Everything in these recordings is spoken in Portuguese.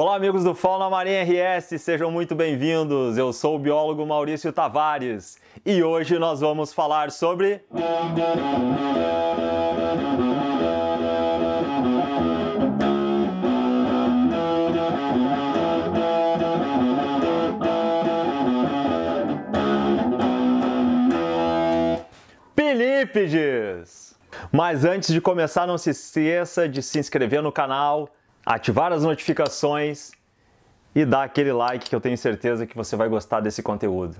Olá, amigos do Fauna Marinha RS, sejam muito bem-vindos. Eu sou o biólogo Maurício Tavares e hoje nós vamos falar sobre. Pinípedes! Mas antes de começar, não se esqueça de se inscrever no canal ativar as notificações e dar aquele like que eu tenho certeza que você vai gostar desse conteúdo.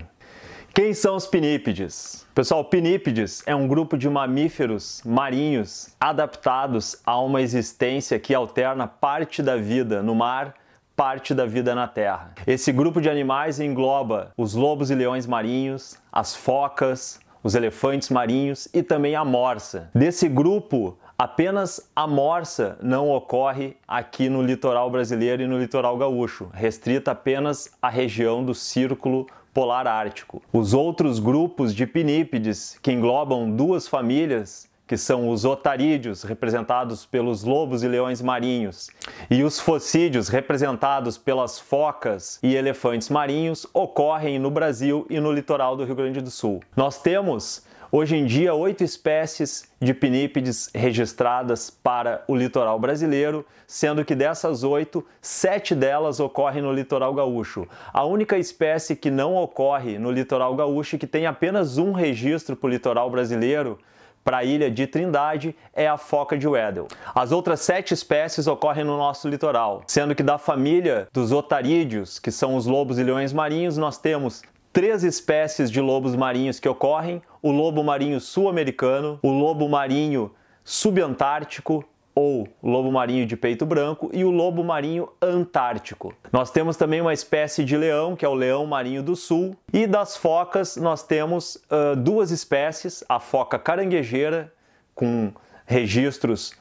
Quem são os pinípedes? Pessoal, pinípedes é um grupo de mamíferos marinhos adaptados a uma existência que alterna parte da vida no mar, parte da vida na terra. Esse grupo de animais engloba os lobos e leões marinhos, as focas, os elefantes marinhos e também a morsa. Desse grupo, Apenas a morsa não ocorre aqui no litoral brasileiro e no litoral gaúcho, restrita apenas à região do Círculo Polar Ártico. Os outros grupos de pinípedes, que englobam duas famílias, que são os otarídeos, representados pelos lobos e leões marinhos, e os focídeos, representados pelas focas e elefantes marinhos, ocorrem no Brasil e no litoral do Rio Grande do Sul. Nós temos Hoje em dia, oito espécies de pinípedes registradas para o litoral brasileiro, sendo que dessas oito, sete delas ocorrem no litoral gaúcho. A única espécie que não ocorre no litoral gaúcho e que tem apenas um registro para o litoral brasileiro para a ilha de Trindade é a foca de Weddell. As outras sete espécies ocorrem no nosso litoral, sendo que da família dos otarídeos, que são os lobos e leões marinhos, nós temos três espécies de lobos marinhos que ocorrem: o lobo marinho sul-americano, o lobo marinho subantártico ou lobo marinho de peito branco e o lobo marinho antártico. Nós temos também uma espécie de leão, que é o leão marinho do sul, e das focas nós temos uh, duas espécies, a foca caranguejeira, com registros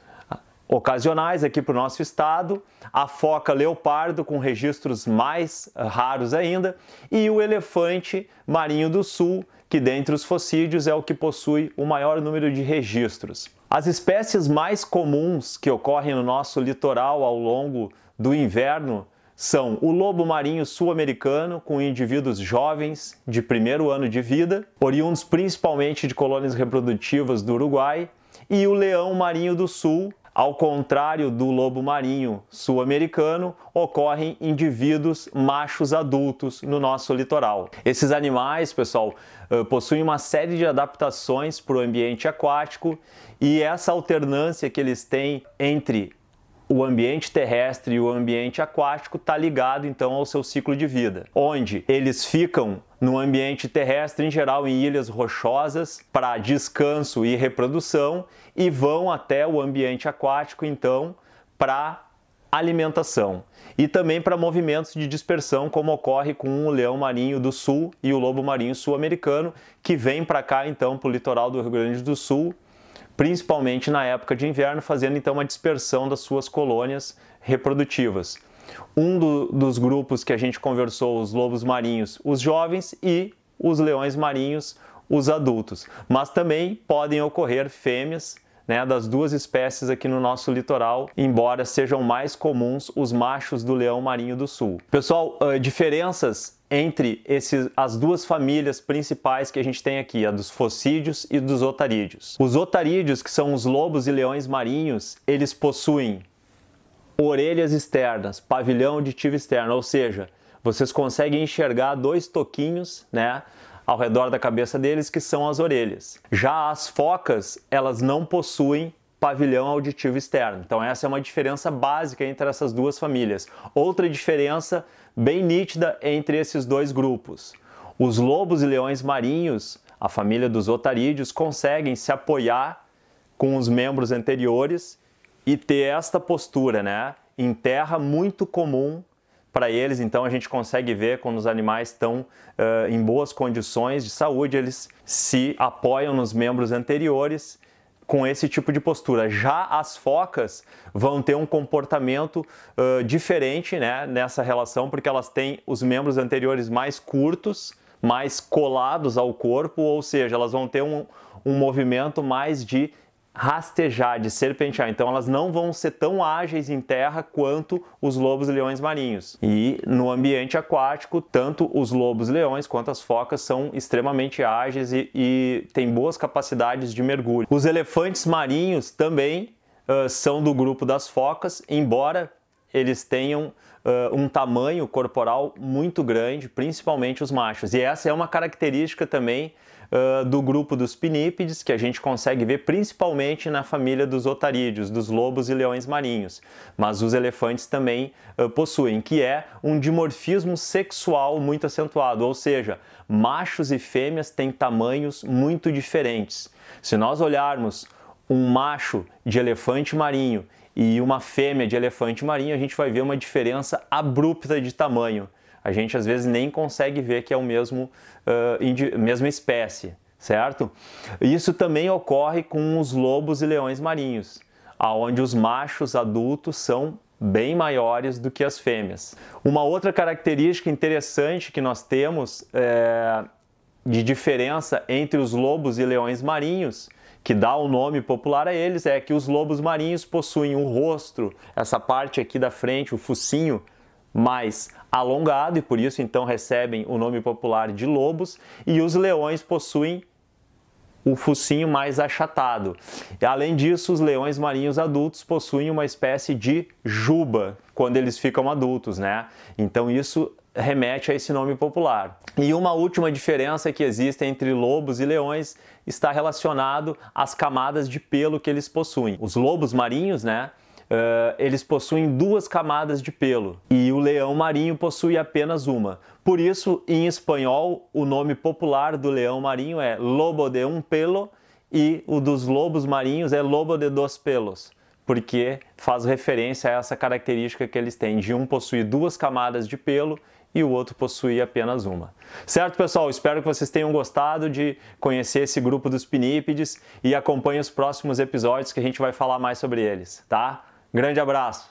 ocasionais aqui para o nosso estado, a foca leopardo com registros mais eh, raros ainda e o elefante marinho do sul, que dentre os fossídeos é o que possui o maior número de registros. As espécies mais comuns que ocorrem no nosso litoral ao longo do inverno são o lobo marinho sul-americano, com indivíduos jovens de primeiro ano de vida, oriundos principalmente de colônias reprodutivas do Uruguai, e o leão marinho do sul, ao contrário do lobo marinho sul-americano, ocorrem indivíduos machos adultos no nosso litoral. Esses animais, pessoal, possuem uma série de adaptações para o ambiente aquático e essa alternância que eles têm entre o ambiente terrestre e o ambiente aquático está ligado então ao seu ciclo de vida, onde eles ficam no ambiente terrestre, em geral em ilhas rochosas, para descanso e reprodução, e vão até o ambiente aquático então para alimentação. E também para movimentos de dispersão, como ocorre com o leão marinho do sul e o lobo marinho sul-americano, que vem para cá então para o litoral do Rio Grande do Sul principalmente na época de inverno, fazendo então uma dispersão das suas colônias reprodutivas. Um do, dos grupos que a gente conversou, os lobos marinhos, os jovens e os leões marinhos, os adultos. Mas também podem ocorrer fêmeas né, das duas espécies aqui no nosso litoral, embora sejam mais comuns os machos do leão marinho do sul. Pessoal, uh, diferenças entre esses, as duas famílias principais que a gente tem aqui, a dos focídeos e dos otarídeos. Os otarídeos, que são os lobos e leões marinhos, eles possuem orelhas externas, pavilhão auditivo externo, ou seja, vocês conseguem enxergar dois toquinhos, né, ao redor da cabeça deles, que são as orelhas. Já as focas, elas não possuem pavilhão auditivo externo. Então essa é uma diferença básica entre essas duas famílias. Outra diferença bem nítida entre esses dois grupos. Os lobos e leões marinhos, a família dos otarídeos, conseguem se apoiar com os membros anteriores e ter esta postura, né? Em terra muito comum para eles, então a gente consegue ver quando os animais estão uh, em boas condições de saúde, eles se apoiam nos membros anteriores com esse tipo de postura. Já as focas vão ter um comportamento uh, diferente né, nessa relação, porque elas têm os membros anteriores mais curtos, mais colados ao corpo, ou seja, elas vão ter um, um movimento mais de rastejar, de serpentear. Então elas não vão ser tão ágeis em terra quanto os lobos-leões marinhos. E no ambiente aquático, tanto os lobos-leões quanto as focas são extremamente ágeis e, e têm boas capacidades de mergulho. Os elefantes marinhos também uh, são do grupo das focas, embora eles tenham uh, um tamanho corporal muito grande, principalmente os machos. E essa é uma característica também uh, do grupo dos pinípedes, que a gente consegue ver principalmente na família dos otarídeos, dos lobos e leões marinhos. Mas os elefantes também uh, possuem, que é um dimorfismo sexual muito acentuado, ou seja, machos e fêmeas têm tamanhos muito diferentes. Se nós olharmos um macho de elefante marinho e uma fêmea de elefante marinho, a gente vai ver uma diferença abrupta de tamanho. A gente às vezes nem consegue ver que é o mesmo, uh, mesma espécie, certo? Isso também ocorre com os lobos e leões marinhos, aonde os machos adultos são bem maiores do que as fêmeas. Uma outra característica interessante que nós temos é, de diferença entre os lobos e leões marinhos que dá o nome popular a eles é que os lobos marinhos possuem um rosto, essa parte aqui da frente, o focinho, mais alongado e por isso então recebem o nome popular de lobos, e os leões possuem o focinho mais achatado. Além disso, os leões marinhos adultos possuem uma espécie de juba quando eles ficam adultos, né? Então isso remete a esse nome popular. E uma última diferença que existe entre lobos e leões está relacionado às camadas de pelo que eles possuem. Os lobos marinhos, né? Uh, eles possuem duas camadas de pelo e o leão marinho possui apenas uma. Por isso, em espanhol, o nome popular do leão marinho é lobo de um pelo e o dos lobos marinhos é lobo de dos pelos porque faz referência a essa característica que eles têm de um possuir duas camadas de pelo e o outro possuir apenas uma. Certo, pessoal? Espero que vocês tenham gostado de conhecer esse grupo dos pinípedes e acompanhe os próximos episódios que a gente vai falar mais sobre eles, tá? Grande abraço!